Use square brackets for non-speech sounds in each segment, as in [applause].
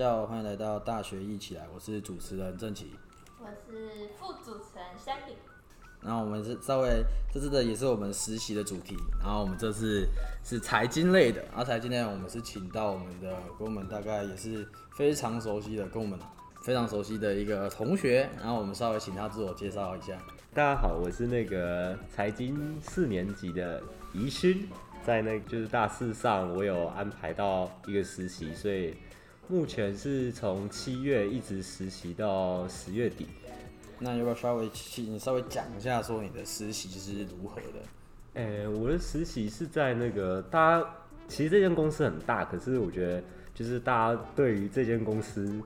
家好，欢迎来到大学一起来，我是主持人郑奇。我是副主持人香饼。然后我们是稍微这次的也是我们实习的主题，然后我们这次是财经类的，然后财经类我们是请到我们的跟我们大概也是非常熟悉的，跟我们非常熟悉的一个同学，然后我们稍微请他自我介绍一下。大家好，我是那个财经四年级的宜勋，在那就是大四上我有安排到一个实习，所以目前是从七月一直实习到十月底。那要不要稍微请你稍微讲一下，说你的实习是如何的？诶、我的实习是在那个大家其实这间公司很大，可是我觉得就是大家对于这间公司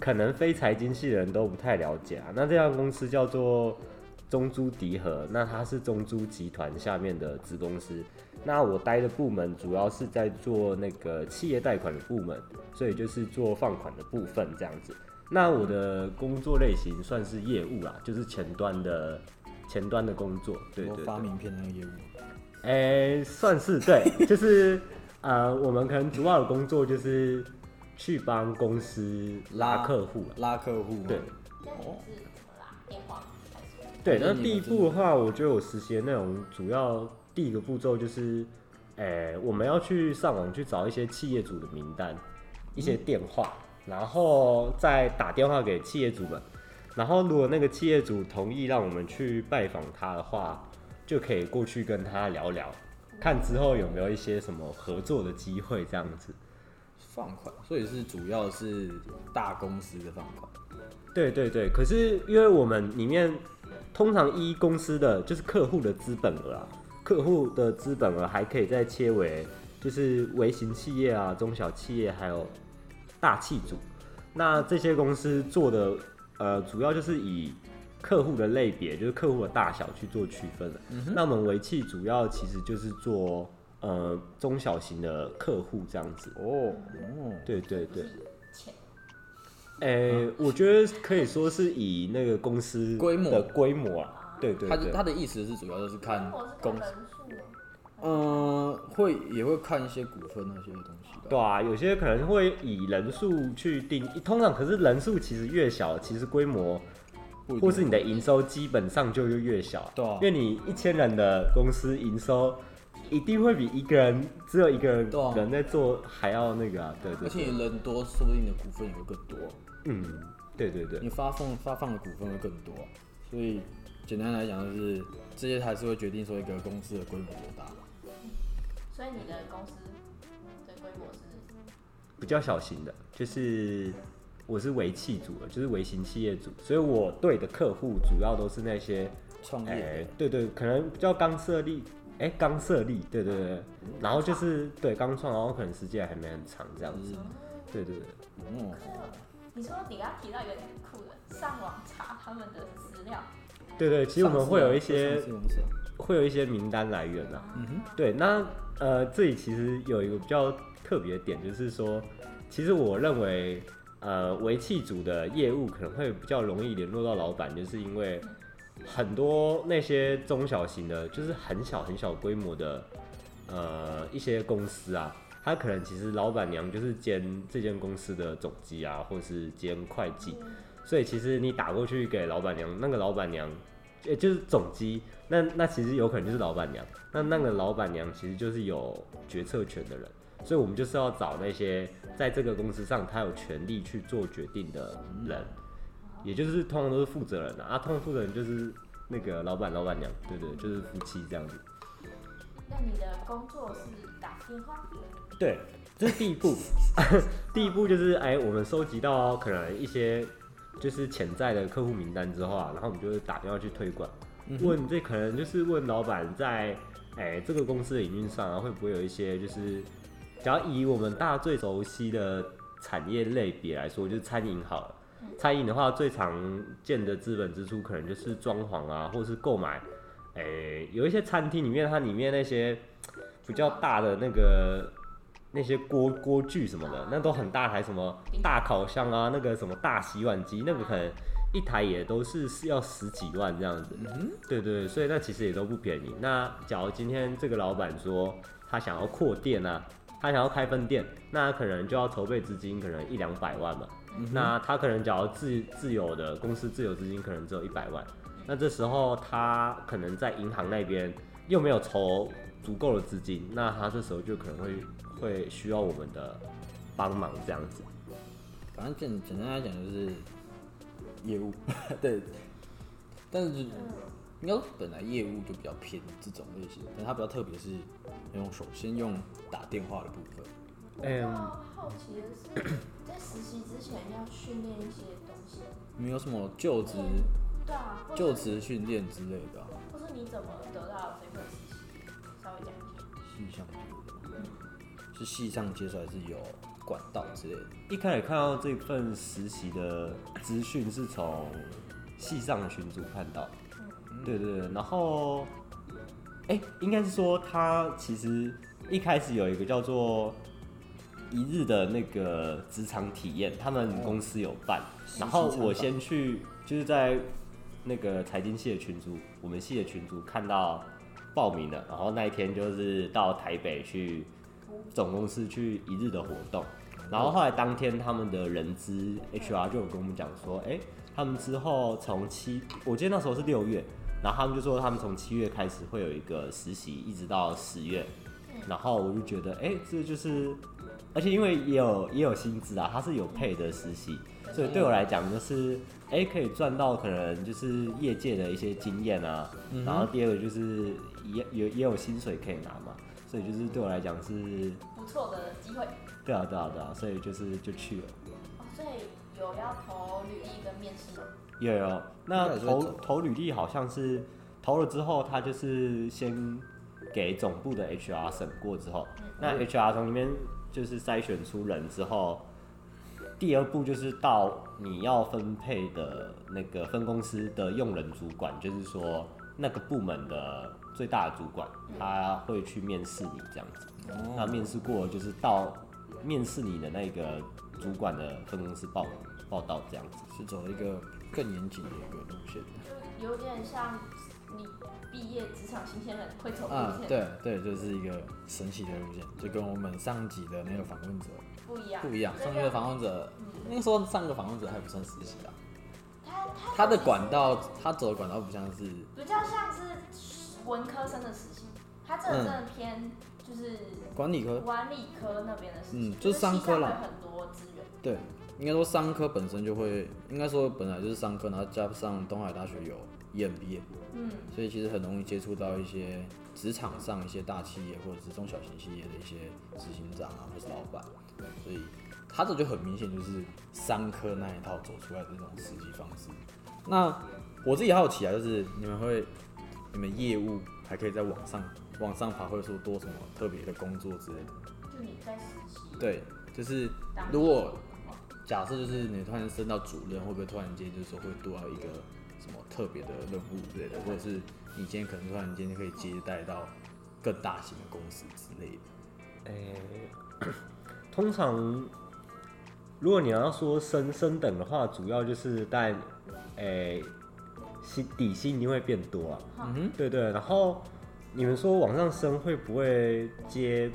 可能非财经系的人都不太了解啊。那这家公司叫做中珠迪和，那它是中珠集团下面的子公司。那我待的部门主要是在做那个企业贷款的部门，所以就是做放款的部分这样子。那我的工作类型算是业务啦，就是前端的前端的工作，对对发名片那个业务。诶、算是对，就是呃，我们可能主要的工作就是去帮公司拉拉客户啦。拉客户，对那你是怎么啦？电话？对，那第一步的话，我觉得我实习的内容主要第一个步骤就是，诶、我们要去上网去找一些企业主的名单，一些电话，然后再打电话给企业主们，然后如果那个企业主同意让我们去拜访他的话，就可以过去跟他聊聊，看之后有没有一些什么合作的机会这样子。放款，所以是主要是大公司的放款。对对对，可是因为我们里面通常一公司的就是客户的资本额啊，客户的资本额还可以再切为就是微型企业啊、中小企业还有大企组。那这些公司做的呃，主要就是以客户的类别，就是客户的大小去做区分的。那我们微企主要其实就是做呃中小型的客户这样子。哦哦，对对对。钱诶、我觉得可以说是以那个公司规模的规模啊，对对对，他他的意思是主要就是看公司？嗯、会也会看一些股份那些东西的。对啊，有些可能会以人数去定，通常可是人数其实越小，其实规模或是你的营收基本上就越小，对啊因为你一千人的公司营收一定会比一个人只有一个人对啊人在做还要那个啊，对对而且你人多，说不定你的股份也会更多，嗯，对对对你，发放发放的股份会更多。所以简单来讲，就是这些还是会决定说一个公司的规模多大。所以你的公司的规模是？比较小型的，就是我是微企组的，就是微型企业组，所以我对的客户主要都是那些，哎、创业对对，可能比较刚设立，哎、刚设立，对对对，然后就是对刚创，然后可能时间还没很长这样子，对对对，嗯，你说你刚刚提到一个很酷的，上网查他们的资料，对对，其实我们会有一些会有一些名单来源啊，嗯哼，对，那呃，这里其实有一个比较特别的点，就是说，其实我认为，呃，为气组的业务可能会比较容易联络到老板，就是因为很多那些中小型的，就是很小很小规模的，呃，一些公司啊，他可能其实老板娘就是兼这间公司的总机啊，或是兼会计，所以其实你打过去给老板娘，那个老板娘，也就是总机，那那其实有可能就是老板娘，那那个老板娘其实就是有决策权的人，所以我们就是要找那些在这个公司上他有权利去做决定的人，也就是通常都是负责人啊，啊，通常负责人就是那个老板、老板娘，对对，就是夫妻这样子。那你的工作是打电话？对，这是第一步。[laughs] 第一步就是，哎，我们收集到可能一些就是潜在的客户名单之后啊，然后我们就会打电话去推广，问这可能就是问老板在哎这个公司的营运上啊，会不会有一些就是，只要以我们大家最熟悉的产业类别来说，就是餐饮好了。餐饮的话，最常见的资本支出可能就是装潢啊，或是购买。诶、有一些餐厅里面，它里面那些比较大的那个那些锅锅具什么的，那都很大台，什么大烤箱啊，那个什么大洗碗机，那个可能一台也都是是要十几万这样子。对对对，所以那其实也都不便宜。那假如今天这个老板说他想要扩店啊，他想要开分店，那可能就要筹备资金，可能一两百万嘛。那他可能假如自自有的公司自有资金可能只有一百万，那这时候他可能在银行那边又没有筹足够的资金，那他这时候就可能会会需要我们的帮忙这样子。反正简简单来讲就是业务，[laughs] 对，但是就应该说本来业务就比较偏这种类型，但他比较特别是用首先用打电话的部分。嗯，我好奇的是，[clears throat] 在实习之前要训练一些东西，没有什么就职对啊，就职训练之类的啊、或是你怎么得到这份实习？稍微讲一下。系上接的，是系上接出来是有管道之类的。一开始看到这份实习的资讯是从系上的群组看到，对对对，然后，哎、应该是说他其实一开始有一个叫做一日的那个职场体验，他们公司有办，然后我先去就是在那个财经系的群组，我们系的群组看到报名了，然后那一天就是到台北去总公司去一日的活动，然后后来当天他们的人资 HR 就有跟我们讲说，哎、他们之后从七，我记得那时候是六月，然后他们就说他们从七月开始会有一个实习，一直到十月，然后我就觉得，哎、这就是，而且因为也有也有薪资啊，它是有配的实习，所以对我来讲就是，哎、可以赚到可能就是业界的一些经验啊，然后第二个就是也也也有薪水可以拿嘛，所以就是对我来讲是，不错的机会对啊对啊对啊，所以就是就去了。哦，所以有要投履历跟面试吗？有有，那投投履历好像是投了之后，他就是先给总部的 HR 审过之后，那 HR 从里面就是筛选出人之后，第二步就是到你要分配的那个分公司的用人主管，就是说那个部门的最大的主管，他会去面试你这样子。那面试过就是到面试你的那个主管的分公司报报道这样子。是走一个更严谨的一个路线就有点像你毕业职场新鲜人会走啊路，线，对对，就是一个神奇的路线，就跟我们上集的那个访问者不一样，不一样。这上个访问者，那个时候上个访问者还不算实习啊，他他他的管道，他走的管道不像是比较像是文科生的实习，他这个真的偏就是管理科，管理科那边的实习，嗯就是商科啦。很多资源，对，应该说商科本身就会，应该说本来就是商科，然后加上东海大学有 EMBA，嗯，所以其实很容易接触到一些职场上一些大企业或者是中小型企业的一些执行长啊，或是老板，所以他这就很明显就是商科那一套走出来的那种实际方式。那我自己好奇啊，就是你们会，你们业务还可以在网上网上爬，或者说多什么特别的工作之类的？就你在实习，对，就是如果假设就是你突然升到主任，会不会突然间就是说会多到一个什么特别的任务之类的，或者是你今天可能突然间可以接待到更大型的公司之类的？诶、通常如果你要说升升等的话，主要就是但诶薪底薪一定会变多啊。嗯哼，对对，然后你们说往上升会不会接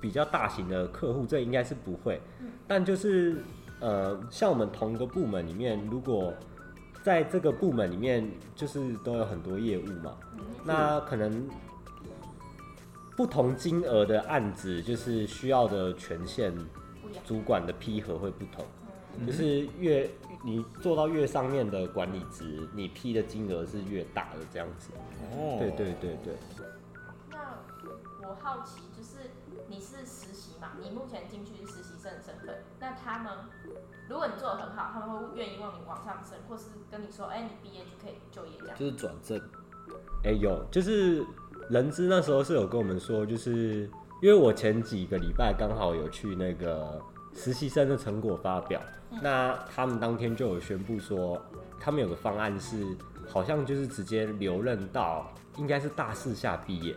比较大型的客户？这应该是不会，但就是呃，像我们同一个部门里面，如果在这个部门里面，就是都有很多业务嘛，那可能不同金额的案子，就是需要的权限主管的批核会不同，就是越你做到越上面的管理职，你批的金额是越大的这样子。哦。对对对对，那我好奇，就是你是实习嘛？你目前进去是实习生的身份，那他们如果你做的很好，他们会愿意让你往上升，或是跟你说，哎、你毕业就可以就业这样。就是转正，哎、有，就是人资那时候是有跟我们说，就是因为我前几个礼拜刚好有去那个实习生的成果发表，那他们当天就有宣布说，他们有个方案是，好像就是直接留任到应该是大四下毕业，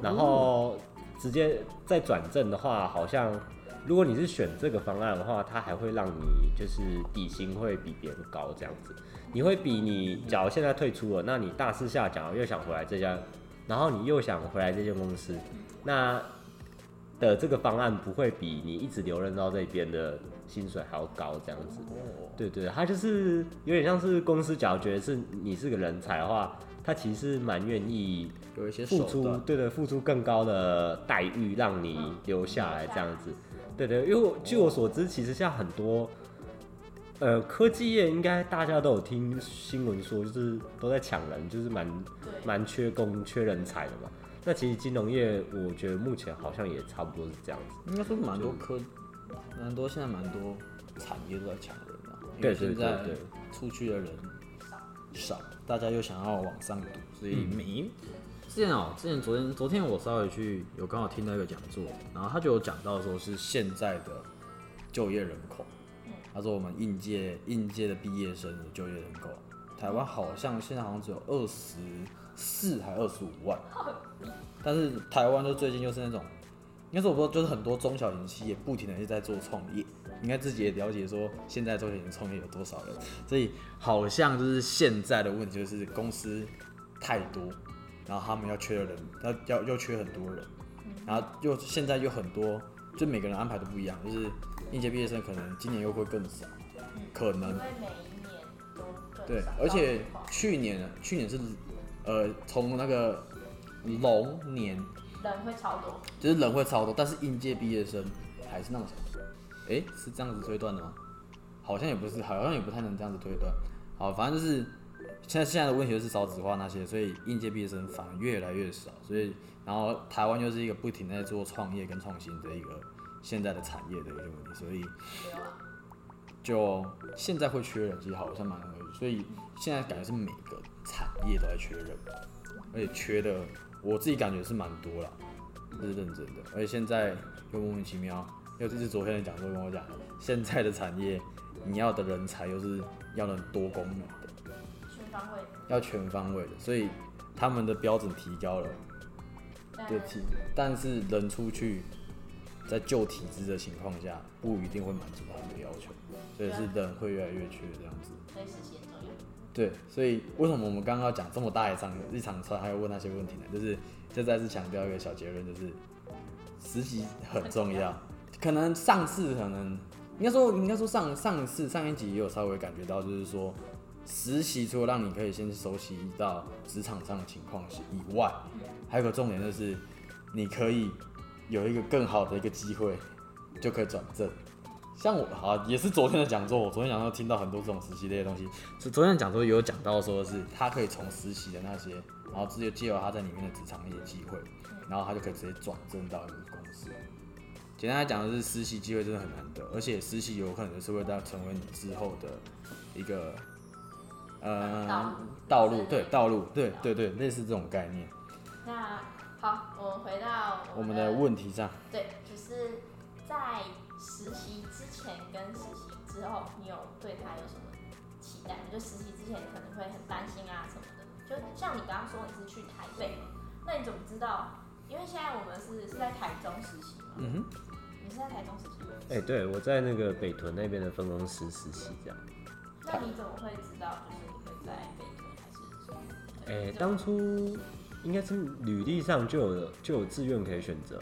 然后直接再转正的话，好像如果你是选这个方案的话，它还会让你就是底薪会比别人高这样子。你会比你假如现在退出了，那你大四下假如又想回来这家，然后你又想回来这间公司，那的这个方案不会比你一直留任到这边的薪水还要高，这样子。哦，对对，他就是有点像是公司，假如觉得是你是个人才的话，他其实是蛮愿意有一些付出，对对，付出更高的待遇让你留下来这样子。对对，因为我据我所知，其实像很多呃科技业，应该大家都有听新闻说，就是都在抢人，就是蛮，蛮缺工、缺人才的嘛。那其实金融业，我觉得目前好像也差不多是这样子。应该说蛮多科，蛮多现在蛮多产业都在抢人啊，因对对对为现在对，出去的人少少，大家又想要往上读，所以嗯每、之前哦、之前昨天昨天我稍微去有刚好听到一个讲座，然后他就有讲到说是现在的就业人口，他说我们应届应届的毕业生的就业人口，台湾好像现在好像只有二十四还二十五万，[laughs] 但是台湾就最近又是那种。应该是，我说就是很多中小型企业不停的在做创业，应该自己也了解说现在中小型创业有多少人，所以好像就是现在的问题就是公司太多，然后他们要缺的人，要要又缺很多人，然后又现在又很多，就每个人安排都不一样，就是应届毕业生可能今年又会更少，可能每一年都更对少，而且去年去年是呃从那个龙年人会超多，就是人会超多，但是应届毕业生还是那么少。哎、是这样子推断的吗？好像也不是，好像也不太能这样子推断。好，反正就是现在现在的问题就是少子化那些，所以应届毕业生反而越来越少。所以，然后台湾又是一个不停地在做创业跟创新的一个现在的产业的一个问题，所以就现在会缺人，其实好像蛮合理。所以现在感觉是每个产业都在缺人，而且缺的我自己感觉是蛮多了，这是认真的。而且现在又莫名其妙，又就是昨天的讲座跟我讲，现在的产业你要的人才又是要能多功能的，全方位，要全方位的，所以他们的标准提高了，但对提，但是人出去，在旧体制的情况下，不一定会满足他们的要求，所以是人会越来越缺这样子。所以实习很重要。对，所以为什么我们刚刚要讲这么大一场一场车，还要问那些问题呢？就是这再次强调一个小结论，就是实习很重要。可能上次可能应该说应该说上上次上一集也有稍微感觉到，就是说实习除了让你可以先熟悉到职场上的情况以外，还有个重点就是你可以有一个更好的一个机会，就可以转正。像我好也是昨天的讲座，我昨天讲座听到很多这种实习类的东西。是昨天讲座有讲到说是他可以从实习的那些，然后直接借由他在里面的职场一些机会，然后他就可以直接转正到一个公司。简单来讲，就是实习机会真的很难得，而且实习有可能就是会到成为你之后的一个呃道道路，对道路，对对对，类似这种概念。那好，我们回到我们的问题上，对，就是在实习之前跟实习之后，你有对他有什么期待？就实习之前你可能会很担心啊什么的。就像你刚刚说你是去台北，那你怎么知道？因为现在我们是是在台中实习嘛，嗯哼，你是在台中实习吗？哎、对我在那个北屯那边的分公司实习，这样。那你怎么会知道就是你会在北屯还是什么？哎、对当初应该是履历上就有就有志愿可以选择。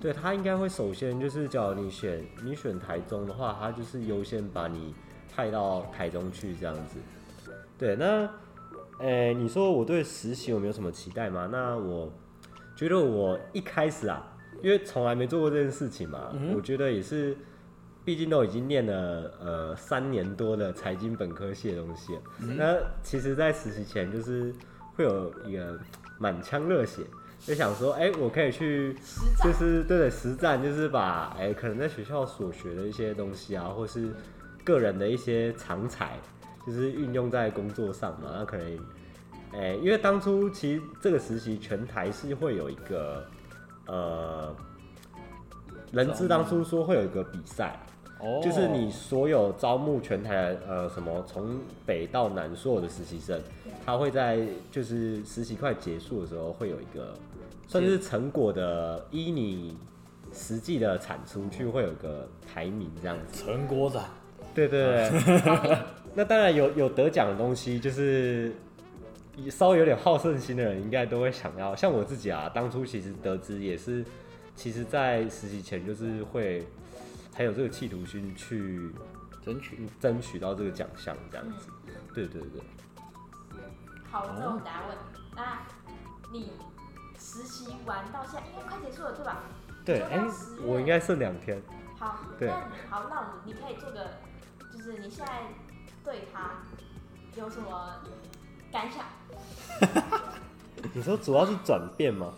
对他应该会首先就是，叫你选你选台中的话，他就是优先把你派到台中去这样子。对，那，诶、你说我对实习有没有什么期待吗？那我觉得我一开始啊，因为从来没做过这件事情嘛，嗯我觉得也是，毕竟都已经念了呃三年多的财经本科系的东西了，那其实，在实习前就是会有一个满腔热血，就想说，哎、我可以去就是对的实战，就是把哎、可能在学校所学的一些东西啊，或是个人的一些长才，就是运用在工作上嘛。那可能哎、因为当初其实这个实习全台是会有一个呃，人资当初说会有一个比赛，哦就是你所有招募全台呃什么从北到南所有的实习生，他会在就是实习快结束的时候会有一个算是成果的，依你实际的产出去会有一个排名这样子。成果展，对对对，[laughs] 那当然有有得奖的东西，就是稍微有点好胜心的人应该都会想要。像我自己啊，当初其实得知也是其实，在实习前就是会还有这个企图心去争取。争取到这个奖项，这样子。对对对。好，这我等下问。那你实习完到现在应该快结束了，对吧？对，就哎、我应该剩两天。好，对那好，那我们你可以做个，就是你现在对他有什么感想？[laughs] 你说主要是转变吗？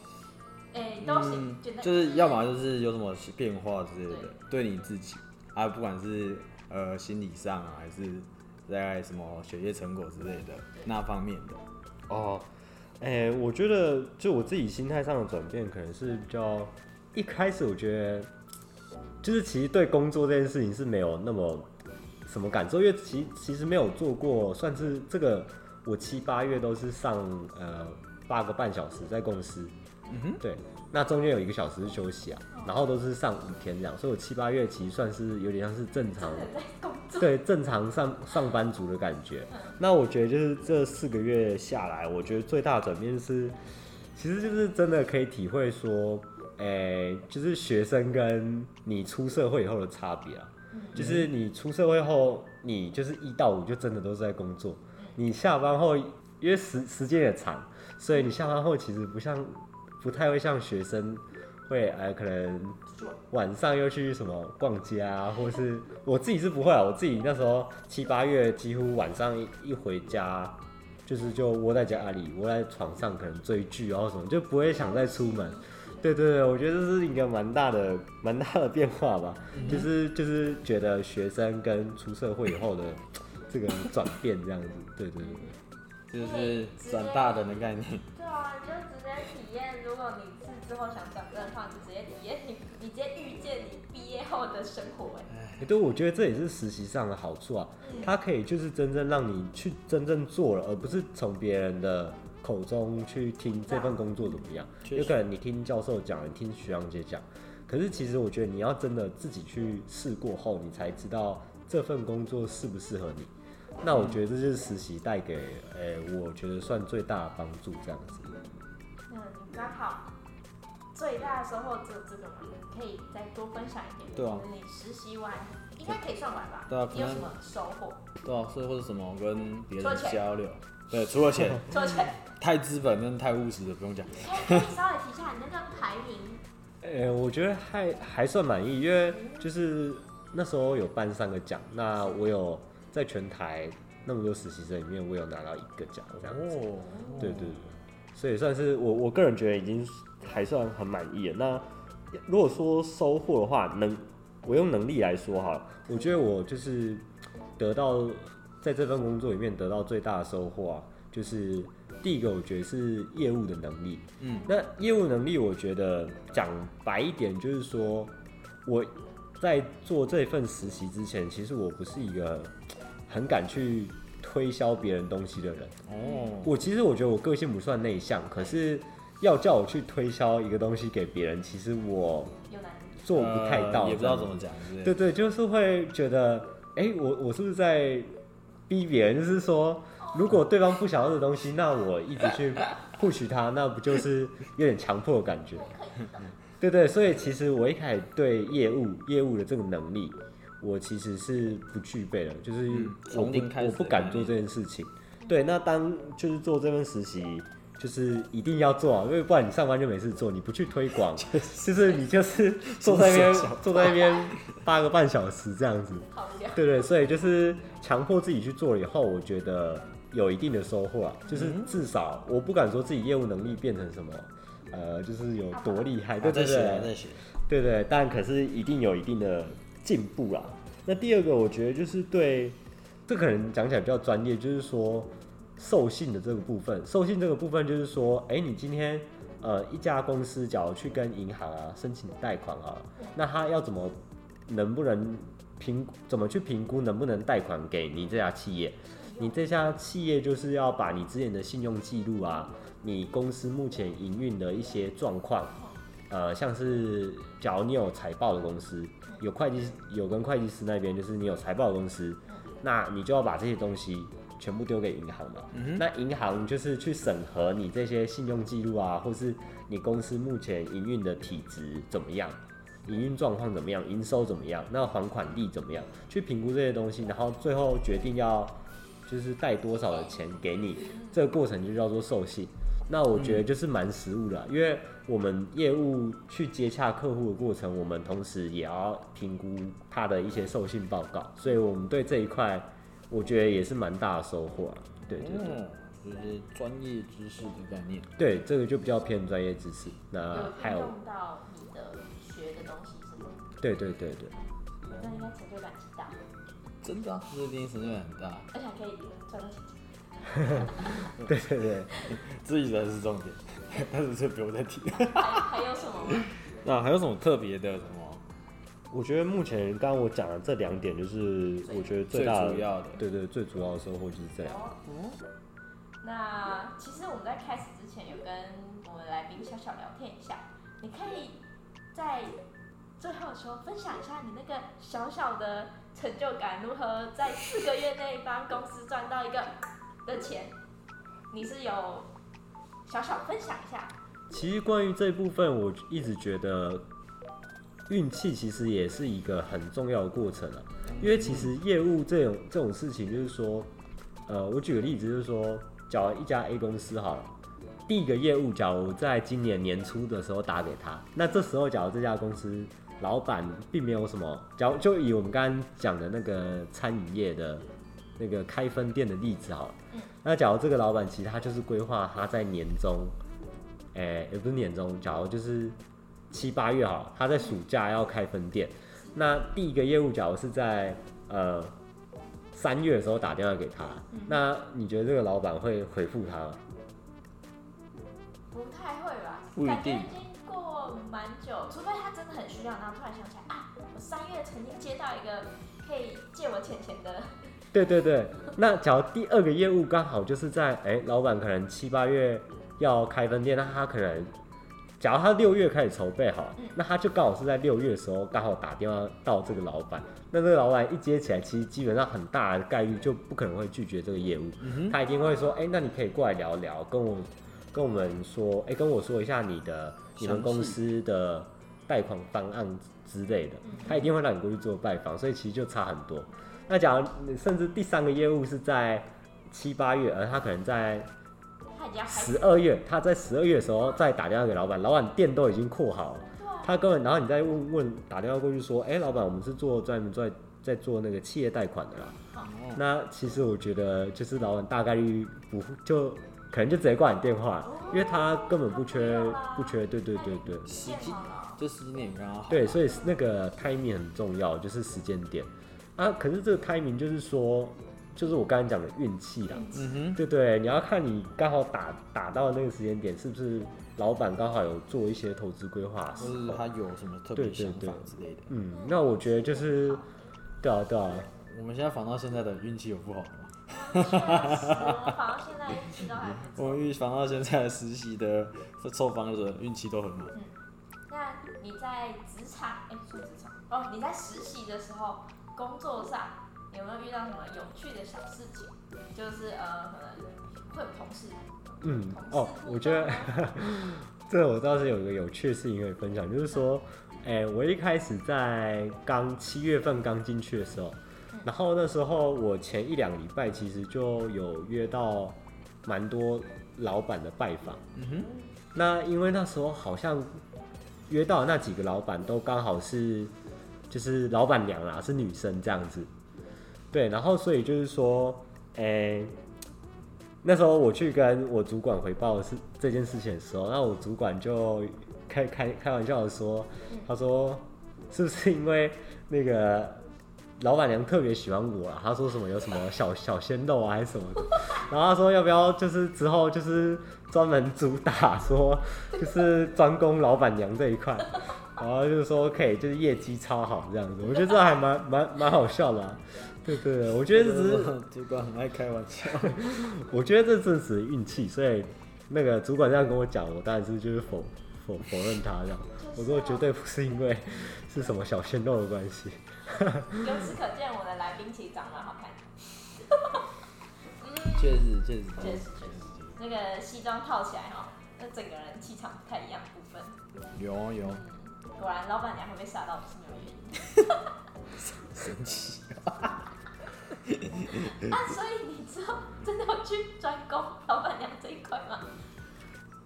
哎、都行，嗯就是要么就是有什么变化之类的，对你自己啊，不管是呃心理上啊，还是在什么学业成果之类的那方面的。哦，哎、我觉得就我自己心态上的转变，可能是比较一开始我觉得，就是其实对工作这件事情是没有那么什么感受，因为其其实没有做过，算是这个我七八月都是上呃八个半小时在公司，嗯哼，对，那中间有一个小时是休息啊，然后都是上五天这样，所以我七八月其实算是有点像是正常。对正常上上班族的感觉。那我觉得就是这四个月下来，我觉得最大的转变是，其实就是真的可以体会说，诶、就是学生跟你出社会以后的差别啊。就是你出社会后，你就是一到五就真的都是在工作。你下班后，因为时时间也长，所以你下班后其实不像，不太会像学生会，哎，可能晚上又去什么逛街啊，或是我自己是不会啊，我自己那时候七八月几乎晚上一回家，就是就窝在家里，窝在床上可能追剧啊或什么，就不会想再出门。对对对，我觉得这是一个蛮大的蛮大的变化吧，就是就是觉得学生跟出社会以后的这个转变这样子，对对对。就是转大人的概念。对啊，你就直接体验。如果你是之后想转正的话，你就直接体验你，你直接遇见你毕业后的生活。哎，欸对，我觉得这也是实习上的好处啊，它可以就是真正让你去真正做了，而不是从别人的口中去听这份工作怎么样。有可能你听教授讲，你听学长姐讲，可是其实我觉得你要真的自己去试过后，你才知道这份工作适不适合你。那我觉得这就是实习带给，诶、我觉得算最大的帮助，这样子。那你刚好最大的收获只有这个嘛？你可以再多分享一点。对啊就是你实习完应该可以算完吧？对啊你有什么收获？对啊，所以或者什么跟别人交流，[laughs] 对，除了钱，[laughs] 除了钱，太资本跟太务实的不用讲。可以稍微提一下你那个排名。呃、我觉得还还算满意，因为就是那时候有颁三个奖，那我有在全台那么多实习生里面，我有拿到一个奖，这样子。哦，对对对，所以算是我我个人觉得已经还算很满意了。那如果说收获的话，能我用能力来说哈，我觉得我就是得到在这份工作里面得到最大的收获啊，就是第一个我觉得是业务的能力。嗯，那业务能力，我觉得讲白一点，就是说我在做这份实习之前，其实我不是一个很敢去推销别人东西的人。哦，我其实我觉得我个性不算内向，可是要叫我去推销一个东西给别人，其实我做不太到，呃也不知道怎么讲，对对？就是会觉得，哎、我我是不是在逼别人？就是说，如果对方不想要的东西，那我一直去 push 他，那不就是有点强迫的感觉？对对，所以其实我一开始对业务业务的这个能力，我其实是不具备的，就是嗯我不从零开始我不敢做这件事情。对，那当就是做这份实习，就是一定要做啊，因为不然你上班就没事做，你不去推广，就是你就是 [laughs] 坐在那边坐在那边八个半小时这样子。[laughs] 对对，所以就是强迫自己去做了以后，我觉得有一定的收获啊。就是嗯至少我不敢说自己业务能力变成什么，呃，就是有多厉害，对对对，在学。对对，但可是一定有一定的进步啦。那第二个，我觉得就是对，这可能讲起来比较专业，就是说授信的这个部分。授信这个部分就是说，哎、你今天呃一家公司，假如去跟银行啊申请贷款啊，那他要怎么能不能评怎么去评估能不能贷款给你这家企业？你这家企业就是要把你之前的信用记录啊，你公司目前营运的一些状况，呃，像是假如你有财报的公司，有会计有跟会计师那边就是你有财报公司，那你就要把这些东西全部丢给银行嘛。嗯，那银行就是去审核你这些信用记录啊，或是你公司目前营运的体质怎么样，营运状况怎么样，营收怎么样，那还款力怎么样，去评估这些东西，然后最后决定要就是贷多少的钱给你，这个过程就叫做授信。那我觉得就是蛮实务的啊、因为我们业务去接洽客户的过程，我们同时也要评估他的一些授信报告，所以我们对这一块，我觉得也是蛮大的收获啊。对对对。哦，就是专业知识的概念。对，这个就比较偏专业知识。那还有，用到你的学的东西是吗？对对对对，那应该成就感极大，真的啊，这个电影成就感很大，而且还可以赚到钱。[laughs] 对对对。自己才是重点，[laughs] 但是这不用再提。还还有什么吗？那还有什么特别的什么我觉得目前刚刚我讲的这两点，就是我觉得最最大的，主要的？对对，最主要的收获就是这样。哦，那其实我们在开始之前有跟我们来宾小小聊天一下，你可以在最后的时候分享一下你那个小小的成就感，如何在四个月内帮公司赚到一个的钱，你是有小小分享一下？其实关于这部分，我一直觉得运气其实也是一个很重要的过程啊。因为其实业务这种这种事情，就是说，呃，我举个例子，就是说，假如一家 A 公司好了，第一个业务，假如在今年年初的时候打给他，那这时候假如这家公司老板并没有什么，假如就以我们刚刚讲的那个餐饮业的那个开分店的例子好了，那假如这个老板其实他就是规划他在年中。哎、也不是年终，假如就是七八月好了，他在暑假要开分店，那第一个业务假如是在呃三月的时候打电话给他，那你觉得这个老板会回复他吗？不太会吧？不一定过蛮久，除非他真的很需要，然后突然想起来啊，我三月曾经接到一个可以借我钱钱的，对对对，那假如第二个业务刚好就是在哎、老板可能七八月要开分店，那他可能假如他六月开始筹备好，那他就刚好是在六月的时候刚好打电话到这个老板，那这个老板一接起来，其实基本上很大的概率就不可能会拒绝这个业务，嗯他一定会说，哎、那你可以过来聊聊，跟我跟我们说，哎、跟我说一下你的你们公司的贷款方案之类的，他一定会让你过去做拜访，所以其实就差很多。那假如你甚至第三个业务是在七八月，而他可能在十二月，他在十二月的时候再打电话给老板，老板店都已经扩好了，他根本，然后你再问问打电话过去说，哎、老板，我们是做专门在在做那个企业贷款的啦。哦那其实我觉得，就是老板大概率不就可能就直接挂你电话，因为他根本不缺不缺，对对对对时机就时间点刚刚好。对，所以那个 timing 很重要，就是时间点啊。可是这个 timing 就是说，就是我刚才讲的运气啦，嗯哼，对对，你要看你刚好打打到那个时间点，是不是老板刚好有做一些投资规划或是他有什么特别想法之类的。嗯，那我觉得就是，对啊对啊，我们现在防到现在的运气有不好吗？确实，反正现在运气都还不错。我们预防到现在的实习的受访者运气都很好。那你在职场，哎、说职场哦，你在实习的时候，工作上有没有遇到什么有趣的小事情？就是呃，可能会有同事，嗯同事哦，互我觉得 [laughs] 这我倒是有一个有趣的事情可以分享，就是说，哎、我一开始在刚七月份刚进去的时候，然后那时候我前一两个礼拜其实就有约到蛮多老板的拜访。嗯哼，那因为那时候好像约到那几个老板都刚好是就是老板娘啦，是女生这样子。对，然后所以就是说，诶、那时候我去跟我主管回报是这件事情的时候，那我主管就开开开玩笑的说，他说是不是因为那个老板娘特别喜欢我啊？他说什么有什么小小鲜肉啊还是什么的，[laughs] 然后他说要不要就是之后就是专门主打说就是专攻老板娘这一块，然后就是说 OK，就是业绩超好这样子，我觉得这还蛮蛮蛮好笑的、啊。对对对，我觉得这只是 [laughs] 主管很爱开玩笑。[laughs] 我觉得这正是运气，所以那个主管这样跟我讲，我当然是就是否否否认他这样。我说绝对不是因为是什么小鲜肉的关系。由此可见，我的来宾其实长得好看。[laughs] 嗯，确实确实确实确实，那个西装套起来哈，那整个人气场不太一样部分。有有嗯，果然老板娘会被吓到不是没有原因。神奇，啊，所以你知道真的要去专攻老板娘这一块吗？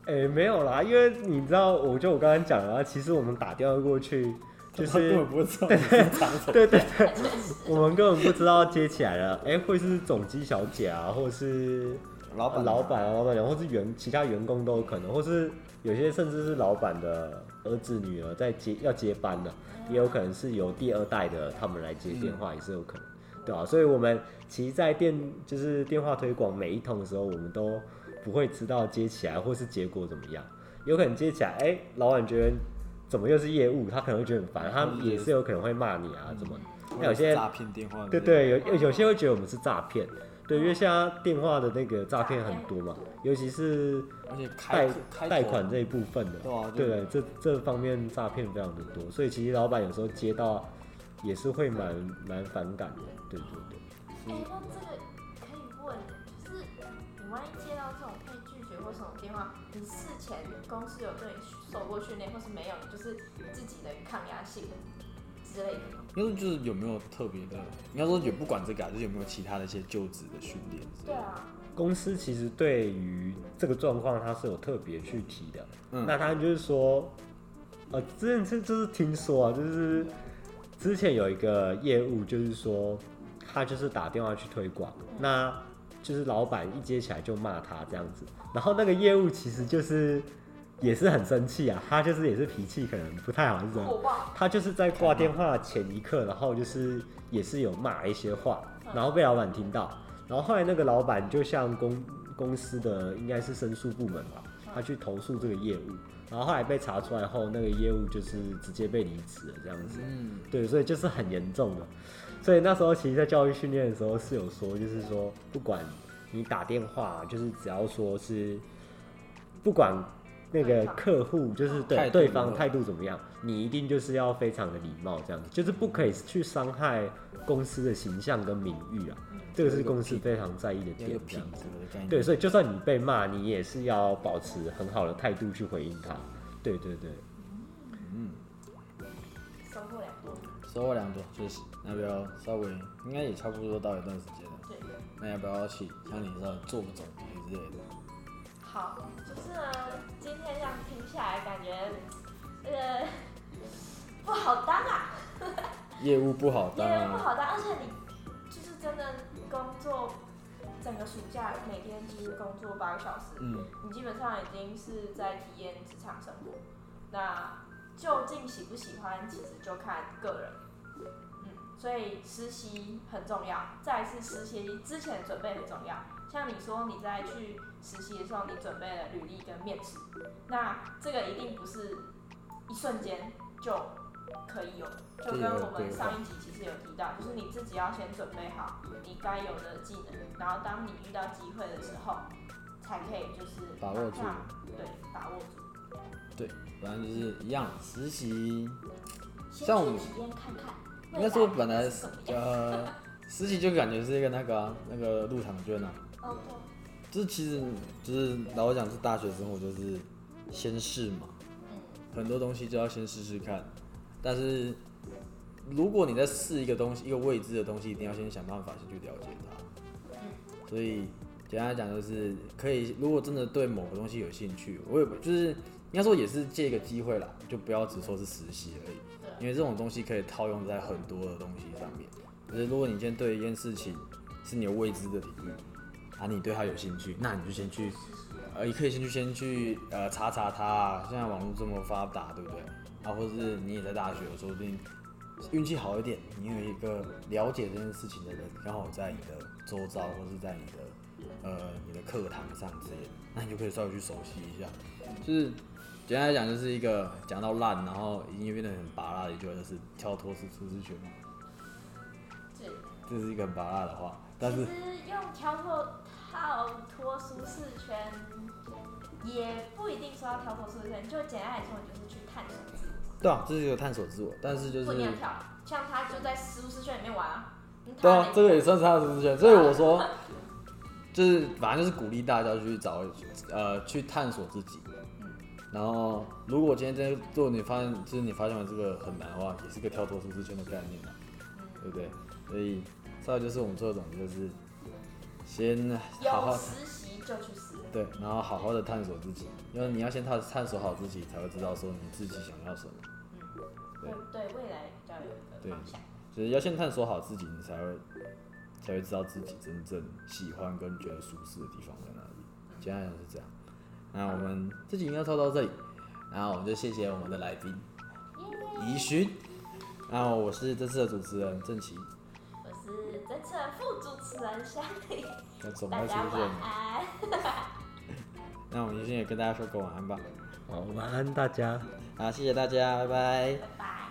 哎、没有啦，因为你知道，我就我刚刚讲了啊，其实我们打电话过去，就是本不会知道 [laughs] 你是长什么对对对，我们根本不知道接起来了，哎、会是总机小姐啊，或是老板老板啊、老板娘，或是员其他员工都有可能，或是有些甚至是老板的儿子女儿在接要接班了，也有可能是由第二代的他们来接电话，也是有可能，对啊，所以我们其实，在电就是电话推广每一通的时候，我们都不会知道接起来或是结果怎么样，有可能接起来，哎、老板觉得怎么又是业务，他可能会觉得很烦，他也是有可能会骂你啊，怎么？那有些诈骗电话，对对，有有有些会觉得我们是诈骗，对，因为现在电话的那个诈骗很多嘛，尤其是而且贷贷款这一部分的，对这这方面诈骗非常的多，所以其实老板有时候接到也是会蛮蛮反感的，对对对。哎、那这个可以问，就是你万一接到这种被拒绝或什么电话，你事前公司有对你受过训练，或是没有，你就是自己的抗压性之类的吗？应该说就是有没有特别的，应该说也不管这个啊，就是有没有其他的一些就职的训练。对啊，公司其实对于这个状况，它是有特别去提的。嗯那他就是说，呃，之前这就是听说啊，就是之前有一个业务，就是说他就是打电话去推广，那就是老板一接起来就骂他这样子，然后那个业务其实就是也是很生气啊，他就是也是脾气可能不太好这种，他就是在挂电话前一刻，然后就是也是有骂一些话，然后被老板听到，然后后来那个老板就向公公司的应该是申诉部门吧，他去投诉这个业务，然后后来被查出来后，那个业务就是直接被离职了这样子，嗯，对，所以就是很严重的。所以那时候其实，在教育训练的时候是有说，就是说不管你打电话，就是只要说是不管那个客户就是对对方态度怎么样，你一定就是要非常的礼貌，这样子，就是不可以去伤害公司的形象跟名誉啊，这个是公司非常在意的点这样子。对，所以就算你被骂，你也是要保持很好的态度去回应他。对对对，收获良多。收获良多，确实。那要不要稍微应该也差不多到一段时间了，对，那要不要去像你这样做个总结之类的？好，就是呢，今天这样听下来，感觉呃不好当啊。业务不好当啊，业务不好当，而且你就是真的工作整个暑假每天就是工作八个小时，嗯，你基本上已经是在体验职场生活。那究竟喜不喜欢，其实就看个人。嗯，所以实习很重要，再来是实习之前准备很重要。像你说你在去实习的时候，你准备了履历跟面试，那这个一定不是一瞬间就可以有，就跟我们上一集其实有提到，就是你自己要先准备好你该有的技能，然后当你遇到机会的时候，才可以就是把握住对，把握住。对反正就是一样，实习先像我们去体验看看。应该说本来？呃，实习就感觉是一个那个啊、那个入场券啊，哦，就是其实就是老实讲是大学生活就是先试嘛，嗯，很多东西就要先试试看，但是如果你在试一个东西，一个未知的东西，一定要先想办法先去了解它。所以简单来讲就是可以，如果真的对某个东西有兴趣，我也不就是应该说也是借一个机会啦，就不要只说是实习而已，因为这种东西可以套用在很多的东西上面。就是如果你今天对一件事情是你有未知的领域，啊，你对他有兴趣，那你就先去，呃，你可以先去先去呃查查他啊。现在网络这么发达，对不对？啊，或者是你也在大学，说不定运气好一点，你有一个了解这件事情的人，刚好在你的周遭，或是在你的呃你的课堂上之类的，那你就可以稍微去熟悉一下。就是简单来讲，就是一个讲到烂，然后已经变得很拔辣的一句话，就是跳脱是舒适圈嘛。对。这是一个很拔辣的话，但是其实用跳脱跳脱舒适圈，也不一定说要跳脱舒适圈，就简单来说，你就是去探索自我。对啊，这是一个探索自我，但是就是不一定要跳，像他就在舒适圈里面玩啊。嗯对啊，这个也算是他的舒适圈，所以我说，[laughs] 就是反正就是鼓励大家去找呃去探索自己。然后，如果今天真的做你发现就是你发现了这个很难的话，也是个跳脱舒适圈的概念嘛，对不对？所以，再来就是我们做的东西就是先好好有实习就去实。对，然后好好的探索自己，因为你要先探探索好自己，才会知道说你自己想要什么。嗯对对，未来比较有一个方向。就是要先探索好自己，你才会才会知道自己真正喜欢跟觉得舒适的地方在哪里。简单讲是这样。那我们这集应该抽到这里，然后我们就谢谢我们的来宾宜勋，然后我是这次的主持人郑琪，我是这次的副主持人香婷，大家晚安。[laughs] 那我们今天也跟大家说个晚安吧。好，晚安大家。好，谢谢大家，拜拜。拜拜。